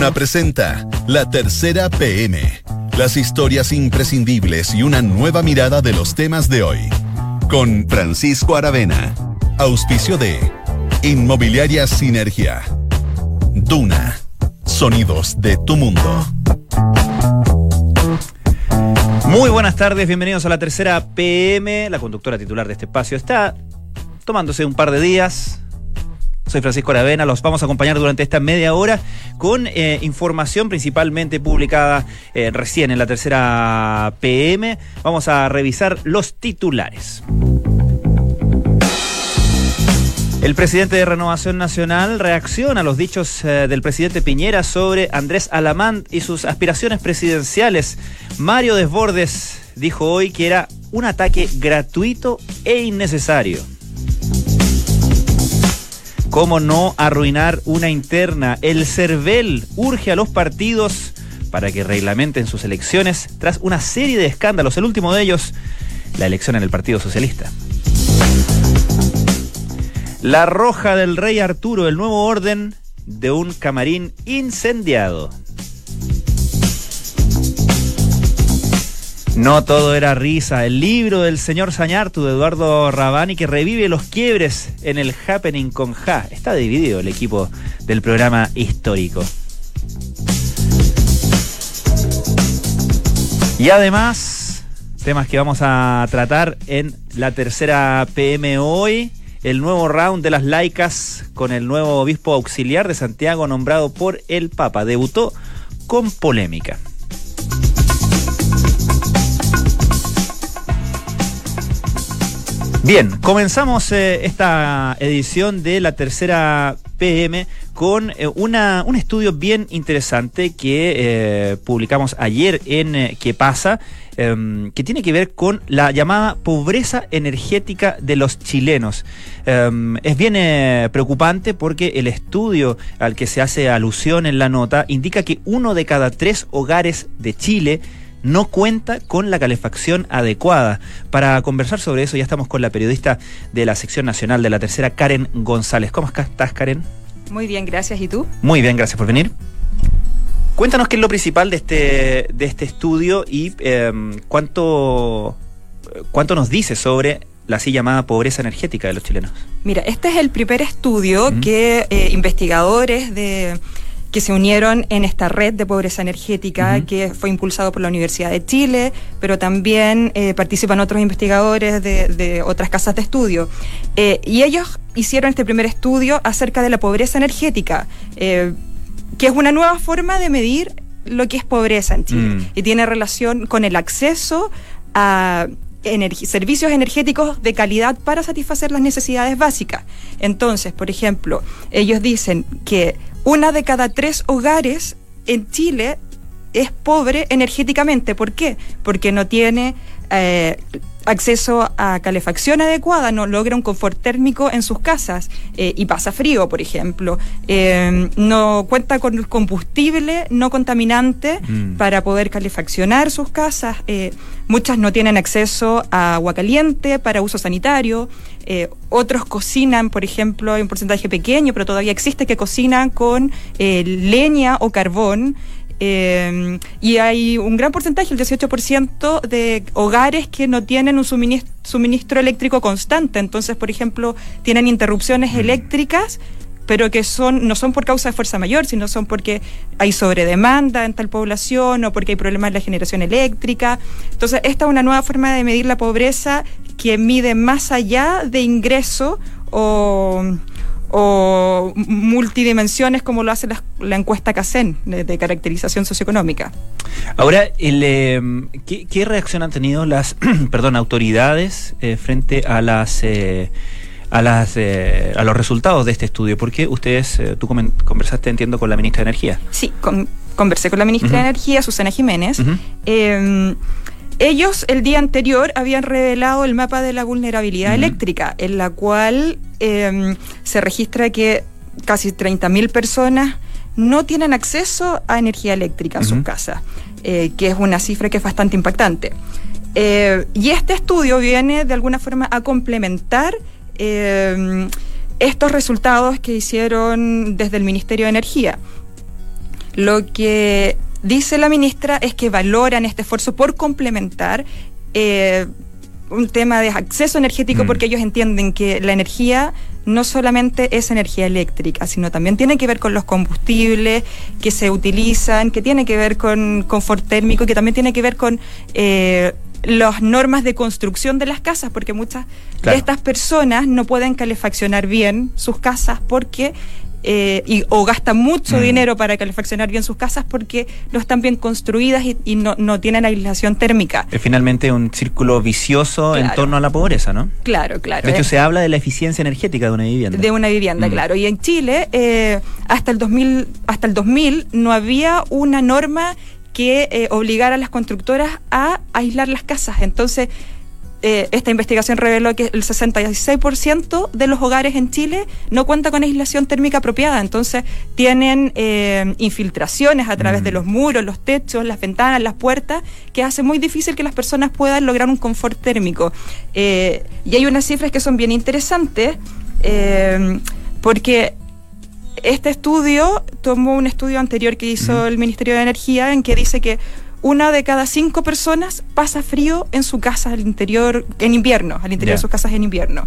Duna presenta La Tercera PM. Las historias imprescindibles y una nueva mirada de los temas de hoy. Con Francisco Aravena. Auspicio de Inmobiliaria Sinergia. Duna. Sonidos de tu mundo. Muy buenas tardes, bienvenidos a la tercera PM. La conductora titular de este espacio está tomándose un par de días, soy Francisco Aravena, los vamos a acompañar durante esta media hora con eh, información principalmente publicada eh, recién en la tercera PM. Vamos a revisar los titulares. El presidente de Renovación Nacional reacciona a los dichos eh, del presidente Piñera sobre Andrés Alamán y sus aspiraciones presidenciales. Mario Desbordes dijo hoy que era un ataque gratuito e innecesario. ¿Cómo no arruinar una interna? El CERVEL urge a los partidos para que reglamenten sus elecciones tras una serie de escándalos. El último de ellos, la elección en el Partido Socialista. La roja del rey Arturo, el nuevo orden de un camarín incendiado. No todo era risa. El libro del señor Sañartu de Eduardo Rabani que revive los quiebres en el Happening con Ja. Está dividido el equipo del programa histórico. Y además, temas que vamos a tratar en la tercera PM hoy. El nuevo round de las laicas con el nuevo obispo auxiliar de Santiago nombrado por el Papa. Debutó con polémica. Bien, comenzamos eh, esta edición de la tercera PM con eh, una, un estudio bien interesante que eh, publicamos ayer en ¿Qué pasa? Em, que tiene que ver con la llamada pobreza energética de los chilenos. Em, es bien preocupante porque el estudio al que se hace alusión en la nota indica que uno de cada tres hogares de Chile no cuenta con la calefacción adecuada. Para conversar sobre eso ya estamos con la periodista de la sección nacional de la tercera, Karen González. ¿Cómo estás, Karen? Muy bien, gracias. ¿Y tú? Muy bien, gracias por venir. Cuéntanos qué es lo principal de este, de este estudio y em, cuánto, cuánto nos dice sobre la así llamada pobreza energética de los chilenos. Mira, este es el primer estudio que eh, investigadores de que se unieron en esta red de pobreza energética que fue impulsado por la Universidad de Chile, pero también eh, participan otros investigadores de, otras casas de estudio. Eh, y ellos hicieron este primer estudio acerca de la pobreza energética, eh, que es una nueva forma de medir lo que es pobreza en Chile mm. y tiene relación con el acceso a servicios energéticos de calidad para satisfacer las necesidades básicas. Entonces, por ejemplo, ellos dicen que una de cada tres hogares en Chile es pobre energéticamente. ¿Por qué? Porque no tiene eh, acceso a calefacción adecuada, no logra un confort térmico en sus casas eh, y pasa frío, por ejemplo. Eh, no cuenta con combustible no contaminante mm. para poder calefaccionar sus casas. Eh, muchas no tienen acceso a agua caliente para uso sanitario. otros cocinan, por ejemplo, hay un porcentaje pequeño, pero todavía existe que cocinan con leña o carbón. Eh, y hay un gran porcentaje, el 18% de hogares que no tienen un suministro, eléctrico constante. Entonces, por ejemplo, tienen interrupciones mm. eléctricas pero que son no son por causa de fuerza mayor, sino son porque hay sobredemanda en tal población o porque hay problemas en la generación eléctrica. Entonces, esta es una nueva forma de medir la pobreza que mide más allá de ingreso o, o multidimensiones como lo hace la, encuesta CACEN de, caracterización socioeconómica. Ahora, em, ¿qué, reacción han tenido las perdón, autoridades eh, frente a las... Eh, a, las, eh, a los resultados de este estudio, porque ustedes, tú conversaste, entiendo, con la ministra de Energía. Sí, conversé con la ministra de Energía, Susana Jiménez. Ellos el día anterior habían revelado el mapa de la vulnerabilidad eléctrica, en la cual em, se registra que casi 30.000 personas no tienen acceso a energía eléctrica en sus casas, eh, que es una cifra que es bastante impactante. Eh, y este estudio viene de alguna forma a complementar em, estos resultados que hicieron desde el Ministerio de Energía. Lo que dice la ministra es que valoran este esfuerzo por complementar eh, un tema de acceso energético mm. porque ellos entienden que la energía no solamente es energía eléctrica, sino también tiene que ver con los combustibles que se utilizan, que tiene que ver con confort térmico, que también tiene que ver con eh, las normas de construcción de las casas, porque muchas de estas personas no pueden calefaccionar bien sus casas porque eh, y, o gastan mucho mm. dinero para calefaccionar bien sus casas porque no están bien construidas y, no, no, tienen aislación térmica. Es finalmente un círculo vicioso en torno a la pobreza, ¿no? Claro, claro. De hecho, se habla de la eficiencia energética de una vivienda. De una vivienda, mm. claro. Y en Chile, eh, hasta, el 2000, hasta el 2000 no había una norma que eh, obligara a las constructoras a aislar las casas. Entonces, eh, esta investigación reveló que el 66% de los hogares en Chile no cuenta con aislación térmica apropiada, entonces tienen eh, infiltraciones a través de mm. los muros, los techos, las ventanas, las puertas, que hace muy difícil que las personas puedan lograr un confort térmico. Eh, y hay unas cifras que son bien interesantes, porque este estudio tomó un estudio anterior que hizo el Ministerio de Energía en que dice que una de cada cinco personas pasa frío en su casa al interior, en invierno, al interior de sus casas en invierno.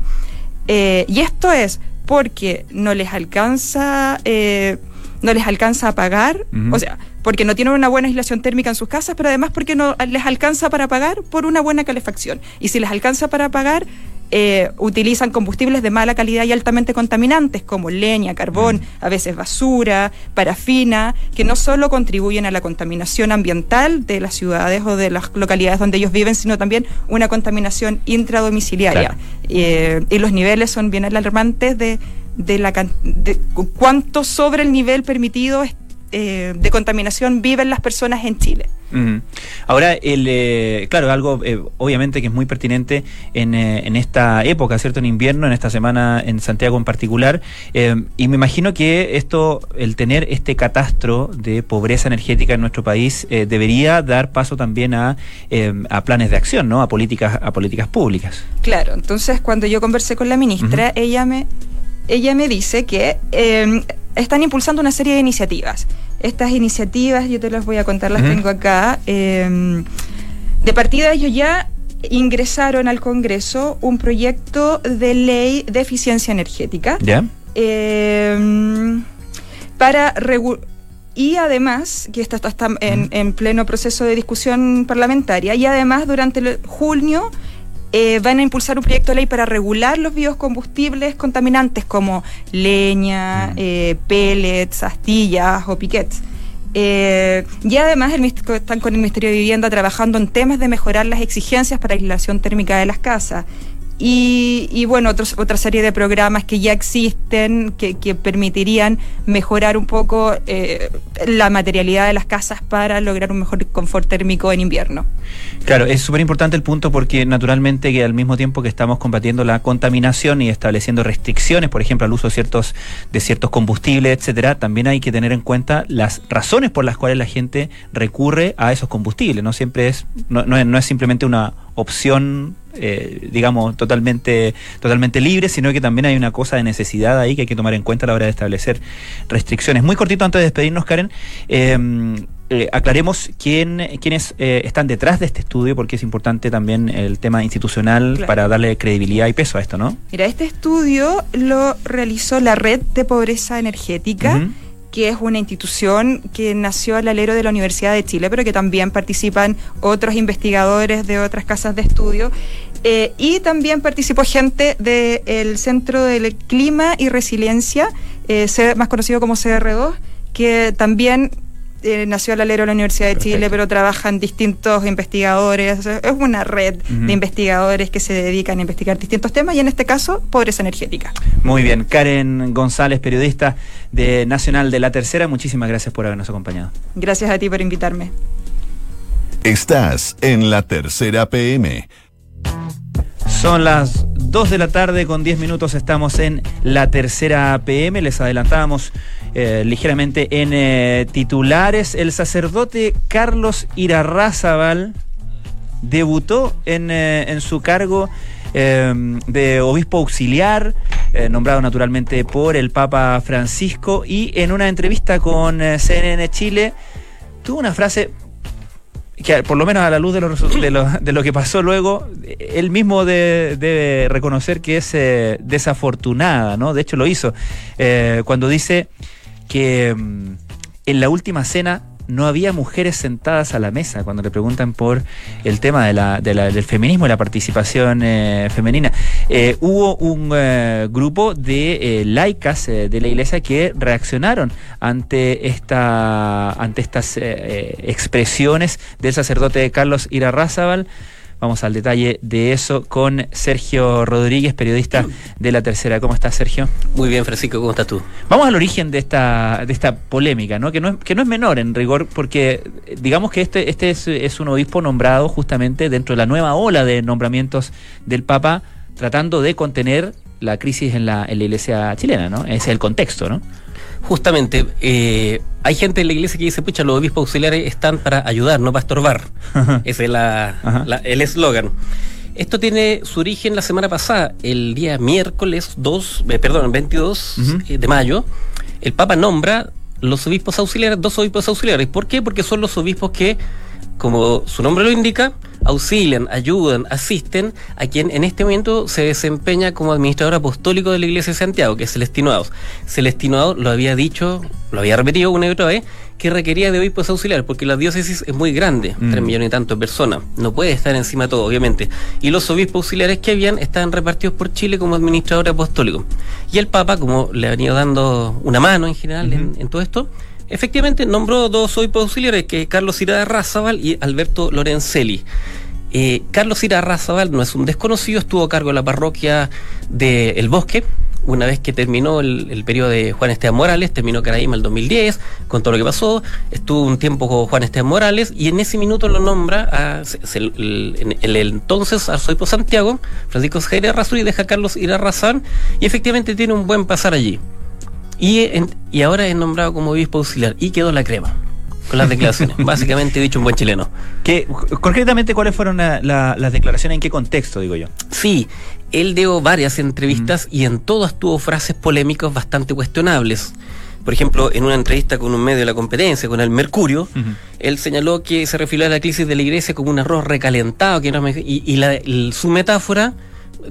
Eh, y esto es porque no les alcanza, eh, no les alcanza a pagar, o sea, porque no tienen una buena aislación térmica en sus casas, pero además porque no les alcanza para pagar por una buena calefacción. Y si les alcanza para pagar, eh, utilizan combustibles de mala calidad y altamente contaminantes como leña, carbón, mm. a veces basura, parafina, que no solo contribuyen a la contaminación ambiental de las ciudades o de las localidades donde ellos viven, sino también una contaminación intradomiciliaria. Eh, y los niveles son bien alarmantes de, de, la, de cuánto sobre el nivel permitido eh, de contaminación viven las personas en Chile. Ahora, el, eh, claro, algo eh, obviamente que es muy pertinente en, en, esta época, ¿cierto? En invierno, en esta semana en Santiago en particular. y me imagino que esto, el tener este catastro de pobreza energética en nuestro país, debería dar paso también a, a, planes de acción, ¿no? A políticas, a políticas públicas. Claro, entonces cuando yo conversé con la ministra, ella me ella me dice que están impulsando una serie de iniciativas. Estas iniciativas, yo te las voy a contar, las tengo acá. Em, de partida ellos ya ingresaron al Congreso un proyecto de ley de eficiencia energética. ¿Ya? Em, para y además, que esto está, en, en, pleno proceso de discusión parlamentaria, y además durante el junio eh, van a impulsar un proyecto de ley para regular los biocombustibles contaminantes como leña, mm. eh, pellets, astillas o piquets. Eh, y además están con el Ministerio de Vivienda trabajando en temas de mejorar las exigencias para aislación térmica de las casas. Y, bueno, otra serie de programas que ya existen que, permitirían mejorar un poco eh, la materialidad de las casas para lograr un mejor confort térmico en invierno. Claro, es súper importante el punto porque naturalmente que al mismo tiempo que estamos combatiendo la contaminación y estableciendo restricciones, por ejemplo, al uso de ciertos, de ciertos combustibles, etcétera, también hay que tener en cuenta las razones por las cuales la gente recurre a esos combustibles. No siempre es, no, no es simplemente una opción eh, digamos, totalmente, totalmente libre, sino que también hay una cosa de necesidad ahí que hay que tomar en cuenta a la hora de establecer restricciones. Muy cortito antes de despedirnos, Karen. Em, eh, aclaremos quién, quiénes eh, están detrás de este estudio, porque es importante también el tema institucional para darle credibilidad y peso a esto, ¿no? Mira, este estudio lo realizó la Red de Pobreza Energética que es una institución que nació al alero de la Universidad de Chile, pero que también participan otros investigadores de otras casas de estudio. Eh, y también participó gente del Centro del Clima y Resiliencia, eh, más conocido como CR2, que también eh, nació al alero de la Universidad de Chile, pero trabajan distintos investigadores. Es una red de investigadores que se dedican a investigar distintos temas y en este caso, pobreza energética. Muy bien. Karen González, periodista de Nacional de la Tercera, muchísimas gracias por habernos acompañado. Gracias a ti por invitarme. Estás en la Tercera PM. Son las 2 de la tarde con 10 minutos, estamos en la tercera PM, les adelantábamos eh, ligeramente en eh, titulares. El sacerdote Carlos Irarrázaval debutó en, eh, en su cargo de obispo auxiliar nombrado naturalmente por el Papa Francisco y en una entrevista con CNN Chile tuvo una frase que por lo menos a la luz de lo, de lo, que pasó luego, él mismo de, debe reconocer que es desafortunada, ¿no? De hecho lo hizo, cuando dice que mm, en la última cena no había mujeres sentadas a la mesa cuando le preguntan por el tema del feminismo y la participación eh, femenina. Eh, hubo un eh, grupo de laicas de la iglesia que reaccionaron ante esta ante estas expresiones del sacerdote Carlos Irarrázaval. Vamos al detalle de eso con Sergio Rodríguez, periodista de La Tercera. ¿Cómo estás, Sergio? Muy bien, Francisco, ¿cómo estás tú? Vamos al origen de esta, de esta polémica, ¿no? Que, no es, que no es menor en rigor, porque eh, digamos que este, este es, es un obispo nombrado justamente dentro de la nueva ola de nombramientos del Papa, tratando de contener la crisis en la, en la iglesia chilena, ¿no? Ese es el contexto, ¿no? Justamente, eh, hay gente en la iglesia que dice, pucha, los obispos auxiliares están para ayudar, no para estorbar. Ese es la, la, el eslogan. Esto tiene su origen la semana pasada, el día miércoles 2, eh, perdón, 22 uh -huh. de mayo, el Papa nombra los obispos auxiliares, dos obispos auxiliares. ¿Por qué? Porque son los obispos que, como su nombre lo indica, auxilian, ayudan, asisten a quien en este momento se desempeña como administrador apostólico de la Iglesia de Santiago, que es Celestino Ados. Celestino lo había dicho, lo había repetido una y otra vez, que requería de obispos auxiliares, porque la diócesis es muy grande, mm. 3 millones y tanto de personas, no puede estar encima de todo, obviamente. Y los obispos auxiliares que habían estaban repartidos por Chile como administrador apostólico. Y el Papa, como le ha venido dando una mano en general en todo esto, efectivamente nombró dos obispos auxiliares, que Carlos Ira Razabal y Alberto Lorenzelli. Eh, Carlos Ira Razabal no es un desconocido, estuvo a cargo de la parroquia de El Bosque, una vez que terminó el, periodo de Juan Esteban Morales, terminó Caraíma el 2010, con todo lo que pasó, estuvo un tiempo con Juan Esteban Morales y en ese minuto lo nombra a, el, el, el, entonces arzobispo Santiago, Francisco Jair Razuri, deja a Carlos Ira Razabal y efectivamente tiene un buen pasar allí. Y, en, y ahora es nombrado como obispo auxiliar y quedó la crema con las declaraciones. Básicamente dicho un buen chileno. ¿Qué, concretamente, ¿cuáles fueron la, la, las declaraciones? ¿En qué contexto, digo yo? Sí, él dio varias entrevistas mm. y en todas tuvo frases polémicas bastante cuestionables. Por ejemplo, en una entrevista con un medio de la competencia, con el Mercurio, uh -huh. él señaló que se refirió a la crisis de la iglesia como un arroz recalentado, que no y, y la, el, su metáfora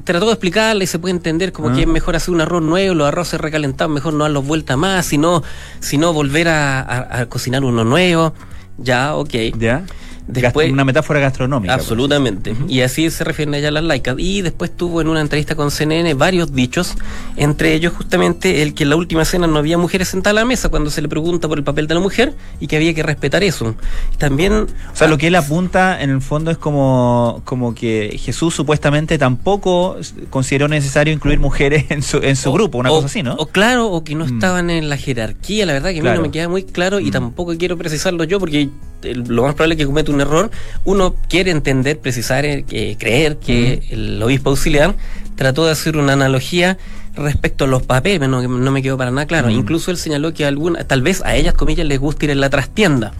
trató de explicarle y se puede entender como ah. que es mejor hacer un arroz nuevo, los arroces recalentados, mejor no darlos vuelta más, sino, sino volver a, a, a cocinar uno nuevo. Ya, ok. Ya. Después, una metáfora gastronómica. Absolutamente. Y así se refieren a ella las laicas. Y después tuvo en una entrevista con CNN varios dichos, entre ellos justamente el que en la última cena no había mujeres sentadas a la mesa cuando se le pregunta por el papel de la mujer y que había que respetar eso. También. O sea, lo que él apunta en el fondo es como, como que Jesús supuestamente tampoco consideró necesario incluir mujeres en su, en su o, grupo, una o, cosa así, ¿no? O claro, o que no mm. estaban en la jerarquía, la verdad que a mí claro. no me queda muy claro y mm. tampoco quiero precisarlo yo porque lo más probable es que cometa un error. Uno quiere entender, precisar, eh, creer que mm. el obispo auxiliar trató de hacer una analogía respecto a los papeles, no, no me quedó para nada claro. Mm. Incluso él señaló que alguna, tal vez a ellas, comillas, les gusta ir en la trastienda.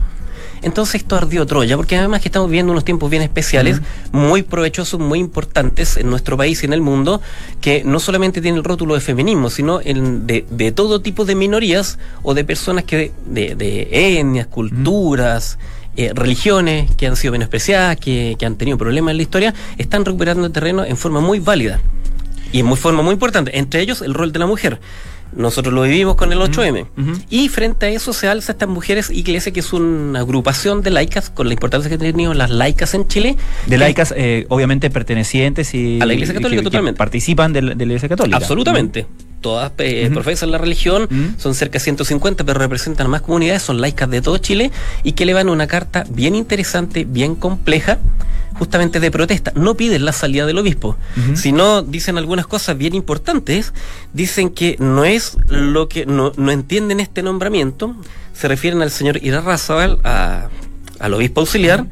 Entonces esto ardió Troya, porque además que estamos viviendo unos tiempos bien especiales, uh -huh. muy provechosos, muy importantes en nuestro país y en el mundo, que no solamente tiene el rótulo de feminismo, sino en, de, de, todo tipo de minorías o de personas que de, de etnias, culturas. Uh -huh. Eh, religiones que han sido menospreciadas, que, que han tenido problemas en la historia, están recuperando el terreno en forma muy válida y en muy forma muy importante, entre ellos el rol de la mujer. Nosotros lo vivimos con el 8M. Uh -huh. Y frente a eso se alza estas mujeres iglesia, que es una agrupación de laicas, con la importancia que han tenido las laicas en Chile. De laicas, eh, obviamente pertenecientes y. A la iglesia católica, que, totalmente. Que participan de la, de la, iglesia católica. Absolutamente. Uh -huh. Todas eh, uh -huh. profesan la religión, son cerca de 150, pero representan más comunidades, son laicas de todo Chile y que le van una carta bien interesante, bien compleja justamente de protesta. No piden la salida del obispo, uh -huh. sino dicen algunas cosas bien importantes. Dicen que no es lo que no, no entienden este nombramiento. Se refieren al señor Irarrázaval, a, al obispo auxiliar.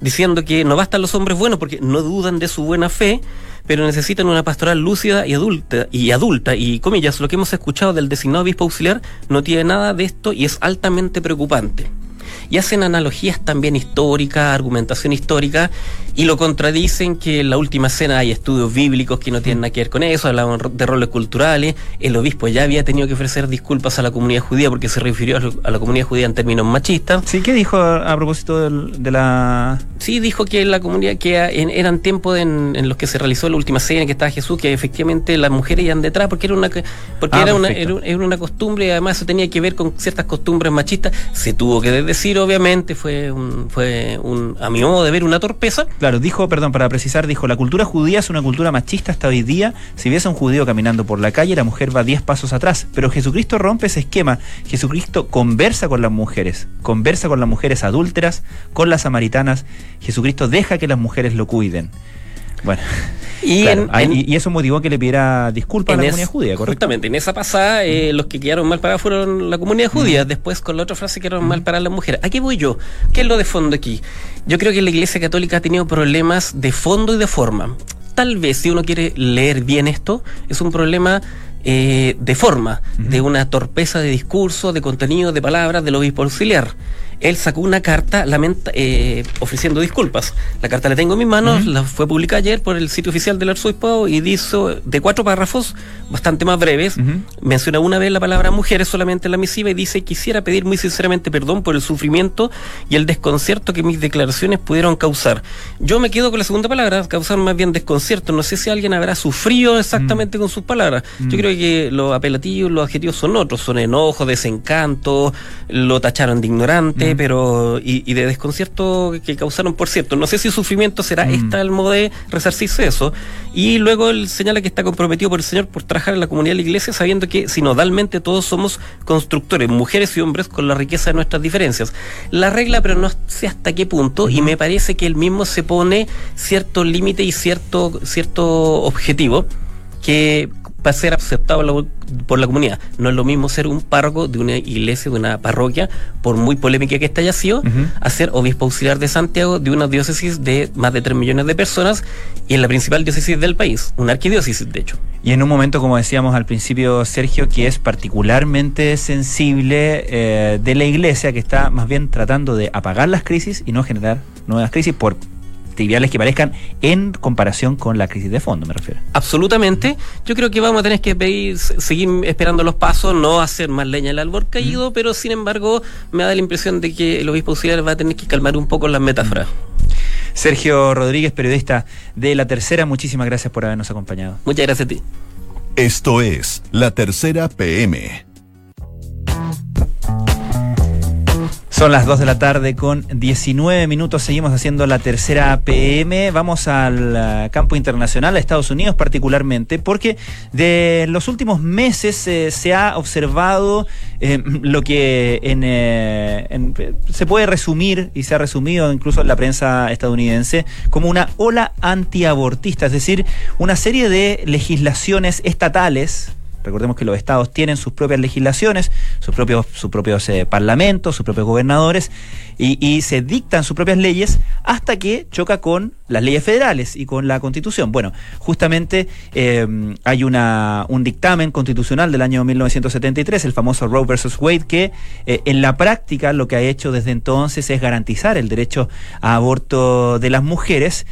Diciendo que no bastan los hombres buenos porque no dudan de su buena fe, pero necesitan una pastoral lúcida y adulta, y adulta, y comillas, lo que hemos escuchado del designado obispo auxiliar no tiene nada de esto y es altamente preocupante. Y hacen analogías también históricas, argumentación histórica, y lo contradicen que en la última cena hay estudios bíblicos que no tienen nada que ver con eso, hablaban de roles culturales, el obispo ya había tenido que ofrecer disculpas a la comunidad judía porque se refirió a la comunidad judía en términos machistas. Sí, ¿qué dijo a propósito de, la...? Sí, dijo que la comunidad, que eran tiempos en, los que se realizó la última cena, que estaba Jesús, que efectivamente las mujeres iban detrás porque era una porque ah, era, una, era, una costumbre y además eso tenía que ver con ciertas costumbres machistas. Se tuvo que obviamente, fue un, fue a mi modo de ver, una torpeza. Claro, dijo, perdón, para precisar, dijo, la cultura judía es una cultura machista hasta hoy día. Si ves a un judío caminando por la calle, la mujer va 10 pasos atrás. Pero Jesucristo rompe ese esquema. Jesucristo conversa con las mujeres, conversa con las mujeres adúlteras, con las samaritanas. Jesucristo deja que las mujeres lo cuiden. Bueno. Y, eso motivó que le pidiera disculpas a la comunidad judía, Correctamente, en esa pasada eh, los que quedaron mal parados fueron la comunidad judía, después con la otra frase quedaron mal para las mujeres. Aquí voy yo. ¿Qué es lo de fondo aquí? Yo creo que la Iglesia Católica ha tenido problemas de fondo y de forma. Tal vez si uno quiere leer bien esto, es un problema eh, de forma, de una torpeza de discurso, de contenido, de palabras del obispo auxiliar él sacó una carta lamenta, eh, ofreciendo disculpas. La carta la tengo en mis manos, la fue publicada ayer por el sitio oficial del arzobispo y dice de cuatro párrafos, bastante más breves, menciona una vez la palabra mujeres solamente en la misiva y dice quisiera pedir muy sinceramente perdón por el sufrimiento y el desconcierto que mis declaraciones pudieron causar. Yo me quedo con la segunda palabra, causar más bien desconcierto. No sé si alguien habrá sufrido exactamente con sus palabras. Yo creo que los apelativos, los adjetivos son otros, son enojo, desencanto, lo tacharon de ignorante pero y, de desconcierto que causaron, por cierto. No sé si sufrimiento será mm. esta el modo de resarcirse eso. Y luego él señala que está comprometido por el Señor por trabajar en la comunidad de la iglesia, sabiendo que sinodalmente todos somos constructores, mujeres y hombres, con la riqueza de nuestras diferencias. La regla, pero no sé hasta qué punto, y me parece que él mismo se pone cierto límite y cierto, cierto objetivo que para ser aceptado por la comunidad. No es lo mismo ser un párroco de una iglesia, de una parroquia, por muy polémica que esta haya sido, a ser obispo auxiliar de Santiago de una diócesis de más de 3 millones de personas y en la principal diócesis del país, una arquidiócesis de hecho. Y en un momento, como decíamos al principio, Sergio, que es particularmente sensible eh, de la iglesia, que está más bien tratando de apagar las crisis y no generar nuevas crisis por triviales que parezcan en comparación con la crisis de fondo, me refiero. Absolutamente. Yo creo que vamos a tener que seguir esperando los pasos, no hacer más leña al árbol caído, pero sin embargo me da la impresión de que el obispo auxiliar va a tener que calmar un poco las metáforas. Sergio Rodríguez, periodista de La Tercera, muchísimas gracias por habernos acompañado. Muchas gracias a ti. Esto es La Tercera PM Son las 2 de la tarde con 19 minutos. Seguimos haciendo la tercera PM. Vamos al uh, campo internacional, a Estados Unidos particularmente, porque de los últimos meses eh, se ha observado eh, lo que eh, se puede resumir y se ha resumido incluso en la prensa estadounidense como una ola antiabortista, es decir, una serie de legislaciones estatales Recordemos que los estados tienen sus propias legislaciones, sus propios, sus propios eh, parlamentos, sus propios gobernadores, y, se dictan sus propias leyes hasta que choca con las leyes federales y con la constitución. Bueno, justamente eh, hay una, un dictamen constitucional del año 1973, el famoso Roe versus Wade, que eh, en la práctica lo que ha hecho desde entonces es garantizar el derecho a aborto de las mujeres,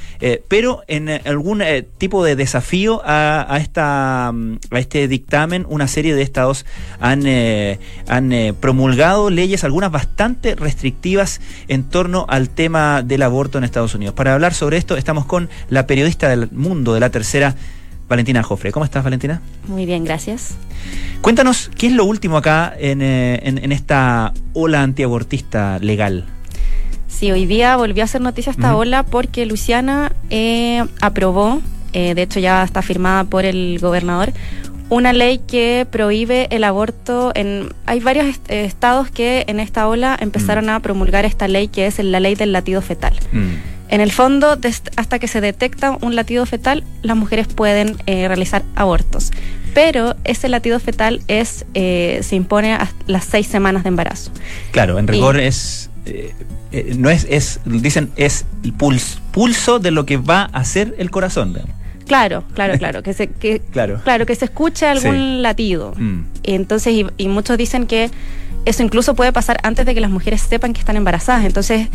pero en algún tipo de desafío a, esta, a este dictamen una serie de estados han, eh, han eh, promulgado leyes, algunas bastante restrictivas en torno al tema del aborto en Estados Unidos. Para hablar sobre esto estamos con la periodista del mundo de la tercera, Valentina Jofre. ¿Cómo estás, Valentina? Muy bien, gracias. Cuéntanos, ¿qué es lo último acá en, eh, en, esta ola antiabortista legal? Sí, hoy día volvió a hacer noticia esta ola porque Luciana aprobó, de hecho ya está firmada por el gobernador, una ley que prohíbe el aborto en hay varios estados que en esta ola empezaron mm. a promulgar esta ley que es la ley del latido fetal. Mm. En el fondo, hasta que se detecta un latido fetal, las mujeres pueden eh, realizar abortos. Pero ese latido fetal es eh, se impone a las seis semanas de embarazo. Claro, en rigor es eh, no es, es dicen es el pulso, pulso de lo que va a hacer el corazón. Claro, claro, claro, que se, que, claro. claro que se escuche algún latido. Mm. Entonces, y, muchos dicen que eso incluso puede pasar antes de que las mujeres sepan que están embarazadas. Entonces,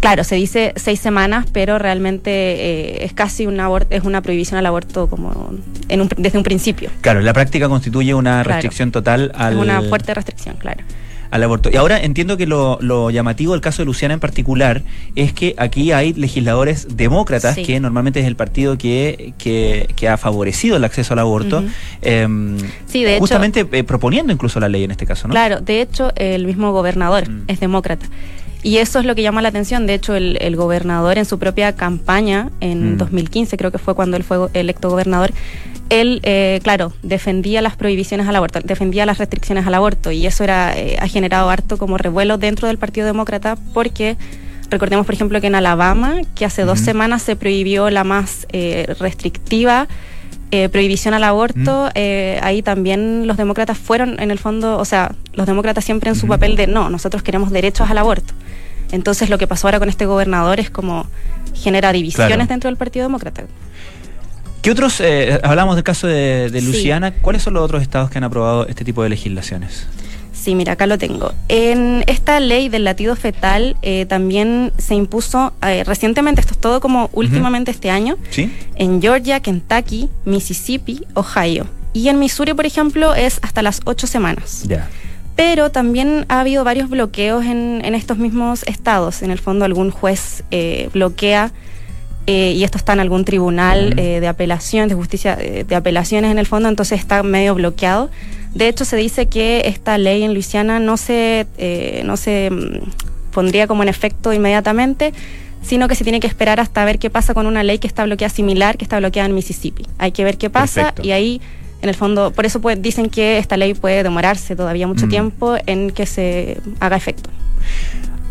claro, se dice seis semanas, pero realmente eh, es casi una es una prohibición al aborto como en desde un principio. Claro, la práctica constituye una restricción total al... Una fuerte restricción, claro al aborto. Y ahora entiendo que lo, llamativo del caso de Luciana en particular es que aquí hay legisladores demócratas, que normalmente es el partido que, que, ha favorecido el acceso al aborto, em, justamente eh, proponiendo incluso la ley en este caso, ¿no? Claro, de hecho el mismo gobernador mm. es demócrata. Y eso es lo que llama la atención. De hecho, el, gobernador en su propia campaña, en 2015 mm. creo que fue cuando él fue electo gobernador, él, eh, claro, defendía las prohibiciones al aborto, defendía las restricciones al aborto y eso era eh, ha generado harto como revuelo dentro del Partido Demócrata porque recordemos, por ejemplo, que en Alabama, que hace dos semanas se prohibió la más eh, restrictiva prohibición al aborto, ahí también los demócratas fueron, en el fondo, o sea, los demócratas siempre en su papel de no, nosotros queremos derechos al aborto. Entonces lo que pasó ahora con este gobernador es como genera divisiones dentro del Partido Demócrata. ¿Qué otros, eh, hablamos del caso de, Luciana, cuáles son los otros estados que han aprobado este tipo de legislaciones? Sí, mira, acá lo tengo. En esta ley del latido fetal eh, también se impuso eh, recientemente, esto es todo como últimamente este año, ¿Sí? en Georgia, Kentucky, Mississippi, Ohio. Y en Missouri, por ejemplo, es hasta las ocho semanas. Ya. Pero también ha habido varios bloqueos en, en, estos mismos estados. En el fondo, algún juez bloquea eh, y esto está en algún tribunal eh, de apelación, de justicia eh, de apelaciones en el fondo, entonces está medio bloqueado. De hecho, se dice que esta ley en Luisiana no se, no se mm, pondría como en efecto inmediatamente, sino que se tiene que esperar hasta ver qué pasa con una ley que está bloqueada similar, que está bloqueada en Mississippi. Hay que ver qué pasa y ahí, en el fondo, por eso pues, dicen que esta ley puede demorarse todavía mucho tiempo en que se haga efecto.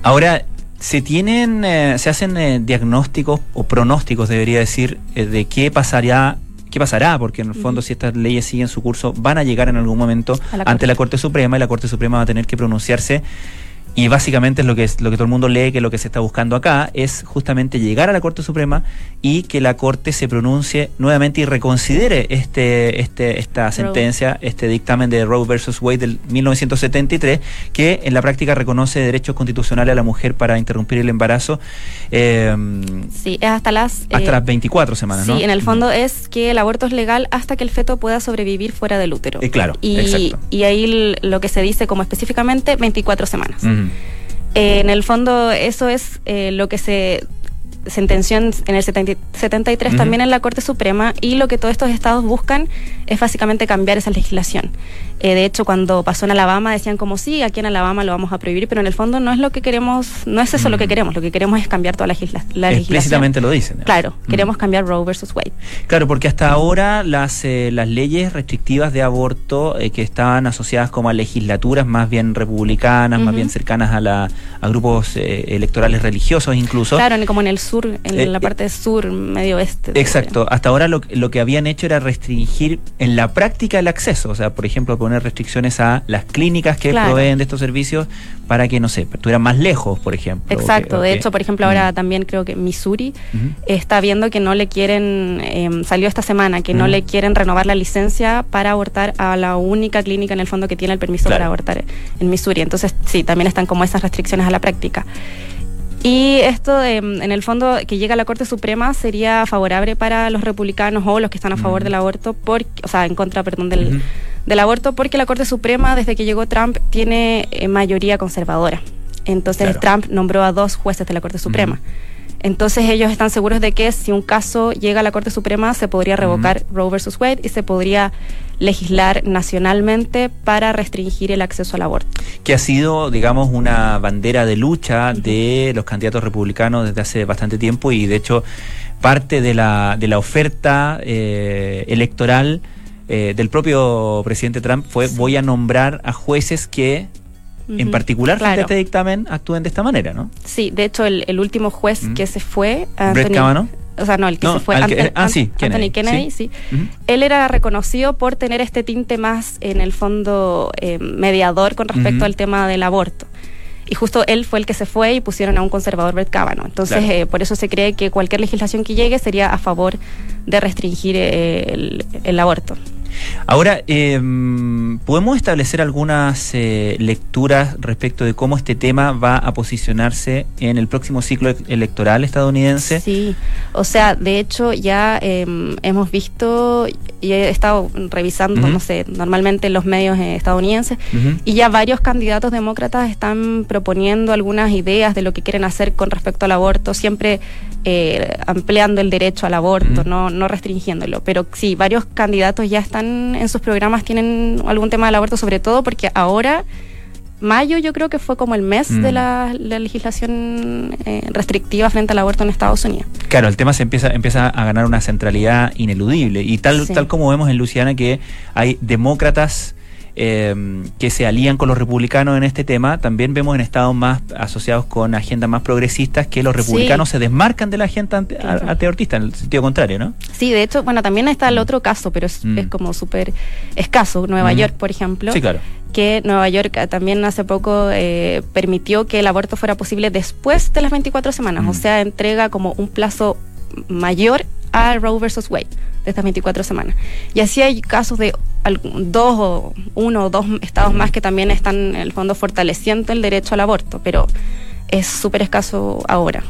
Ahora, se tienen, eh, se hacen eh, diagnósticos o pronósticos, debería decir, eh, de qué pasaría qué pasará, porque en el fondo si estas leyes siguen su curso van a llegar en algún momento ante la Corte Suprema y la Corte Suprema va a tener que pronunciarse y básicamente es lo que es lo que todo el mundo lee que lo que se está buscando acá es justamente llegar a la Corte Suprema y que la Corte se pronuncie nuevamente y reconsidere este, este, esta sentencia, este dictamen de Roe versus Wade del 1973, que en la práctica reconoce derechos constitucionales a la mujer para interrumpir el embarazo. Em, sí, es hasta las hasta eh, las 24 semanas, ¿no? Sí, en el fondo es que el aborto es legal hasta que el feto pueda sobrevivir fuera del útero. Eh, claro, y, y ahí lo que se dice como específicamente 24 semanas. Eh, en el fondo, eso es eh, lo que se sentenció en el 73 también en la Corte Suprema y lo que todos estos estados buscan es básicamente cambiar esa legislación. Eh, de hecho, cuando pasó en Alabama decían como sí, aquí en Alabama lo vamos a prohibir, pero en el fondo no es lo que queremos, no es eso lo que mm. queremos, lo que queremos es cambiar toda la, legislación. Explícitamente lo dicen. Claro, mm. queremos cambiar Roe versus Wade. Claro, porque hasta ahora las, eh, las leyes restrictivas de aborto eh, que estaban asociadas como a legislaturas más bien republicanas, más bien cercanas a, la, a grupos electorales religiosos incluso. Claro, como en el sur, en la parte sur, medio oeste. Exacto, hasta ahora lo, lo que habían hecho era restringir en la práctica el acceso, o sea, por ejemplo, poner restricciones a las clínicas que proveen de estos servicios para que, no sé, estuvieran más lejos, por ejemplo. Exacto, de hecho, por ejemplo, ahora también creo que Missouri está viendo que no le quieren, em, salió esta semana, que no le quieren renovar la licencia para abortar a la única clínica en el fondo que tiene el permiso para abortar en Missouri. Entonces, sí, también están como esas restricciones a la práctica. Y esto, em, en el fondo, que llega a la Corte Suprema sería favorable para los republicanos o los que están a favor del aborto, por, o sea, en contra, perdón, del, del aborto porque la Corte Suprema, desde que llegó Trump, tiene eh, mayoría conservadora. Entonces Trump nombró a dos jueces de la Corte Suprema. Entonces ellos están seguros de que si un caso llega a la Corte Suprema se podría revocar Roe versus Wade y se podría legislar nacionalmente para restringir el acceso al aborto. Que ha sido, digamos, una bandera de lucha de los candidatos republicanos desde hace bastante tiempo y de hecho parte de la, de la oferta eh, electoral eh, del propio presidente Trump fue voy a nombrar a jueces que en particular claro. este dictamen actúen de esta manera, ¿no? Sí, de hecho el, último juez que se fue, Anthony, Kavanaugh. O sea, no, el que se fue, ah, sí, Anthony Kennedy, sí. Él era reconocido por tener este tinte más, en el fondo, eh, mediador con respecto al tema del aborto y justo él fue el que se fue y pusieron a un conservador Brett Kavanaugh. Entonces, eh, por eso se cree que cualquier legislación que llegue sería a favor de restringir el, aborto. Ahora, em, ¿podemos establecer algunas eh, lecturas respecto de cómo este tema va a posicionarse en el próximo ciclo e-, electoral estadounidense? Sí, o sea, de hecho ya em, hemos visto y he estado revisando, no sé, normalmente los medios eh, estadounidenses, y ya varios candidatos demócratas están proponiendo algunas ideas de lo que quieren hacer con respecto al aborto, siempre eh, ampliando el derecho al aborto, no, no restringiéndolo. Pero sí, varios candidatos ya están en sus programas, tienen algún tema del aborto, sobre todo porque ahora mayo yo creo que fue como el mes de la, legislación eh, restrictiva frente al aborto en Estados Unidos. Claro, el tema se empieza, empieza a ganar una centralidad ineludible y tal, tal como vemos en Luciana que hay demócratas Em, que se alían con los republicanos en este tema, también vemos en estados más asociados con agendas más progresistas que los republicanos se desmarcan de la agenda antiabortista, en el sentido contrario, ¿no? Sí, de hecho, bueno, también está el mm. otro caso, pero es, mm. como súper escaso. Nueva mm. York, por ejemplo. Sí, claro que Nueva York eh, también hace poco eh, permitió que el aborto fuera posible después de las 24 semanas, o sea, entrega como un plazo mayor a Roe versus Wade de estas 24 semanas. Y así hay casos de dos o uno o dos estados más que también están en el fondo fortaleciendo el derecho al aborto, pero es súper escaso ahora.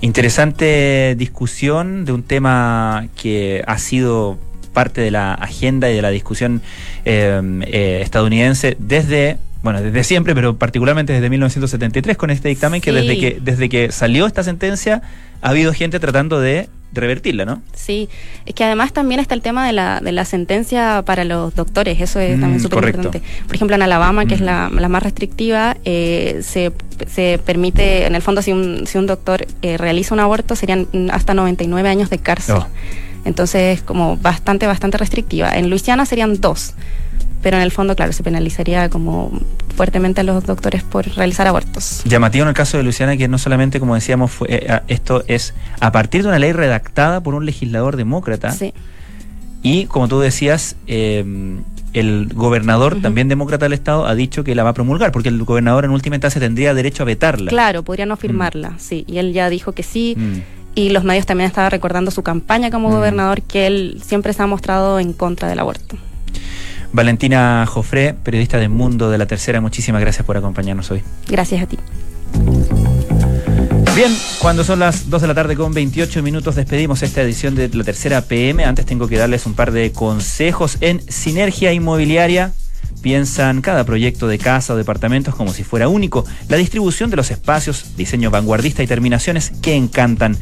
Interesante discusión de un tema que ha sido parte de la agenda y de la discusión eh, eh, estadounidense desde bueno, desde siempre, pero particularmente desde 1973 con este dictamen que desde que desde que salió esta sentencia ha habido gente tratando de revertirla, ¿no? Sí, es que además también está el tema de la, de la sentencia para los doctores, eso es también mm, súper importante. Por ejemplo, en Alabama, que es la, mm. más restrictiva, eh, se, se, permite, en el fondo, si un, si un doctor eh, realiza un aborto, serían hasta 99 años de cárcel. Oh. Entonces, como bastante, bastante restrictiva. En Luisiana serían dos pero en el fondo, claro, se penalizaría como fuertemente a los doctores por realizar abortos. Llamativo en el caso de Luciana que no solamente, como decíamos, fue, eh, esto es a partir de una ley redactada por un legislador demócrata. Sí. Y como tú decías, em, el gobernador, también demócrata del Estado, ha dicho que la va a promulgar, porque el gobernador en última instancia tendría derecho a vetarla. Claro, podría no firmarla, mm. sí. Y él ya dijo que sí. Mm. Y los medios también estaban recordando su campaña como mm. gobernador, que él siempre se ha mostrado en contra del aborto. Valentina Jofré, periodista de Mundo de la Tercera, muchísimas gracias por acompañarnos hoy. Gracias a ti. Bien, cuando son las 2 de la tarde con 28 minutos despedimos esta edición de la tercera PM. Antes tengo que darles un par de consejos en Sinergia Inmobiliaria. Piensan cada proyecto de casa o departamentos como si fuera único. La distribución de los espacios, diseño vanguardista y terminaciones que encantan.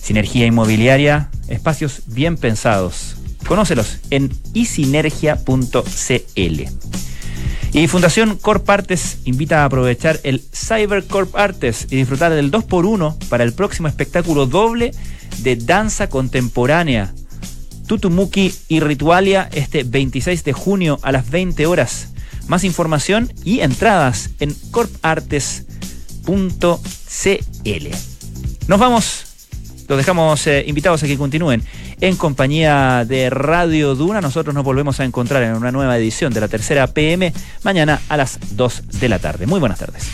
Sinergia Inmobiliaria, espacios bien pensados Conócelos en isinergia.cl. Y Fundación Corp Artes invita a aprovechar el Cyber Corp Artes y disfrutar del 2x1 para el próximo espectáculo doble de danza contemporánea. Tutumuki y Ritualia este 26 de junio a las 20 horas. Más información y entradas en corpartes.cl. Nos vamos. Los dejamos eh, invitados a que continúen en compañía de Radio Duna. Nosotros nos volvemos a encontrar en una nueva edición de la tercera PM mañana a las 2 de la tarde. Muy buenas tardes.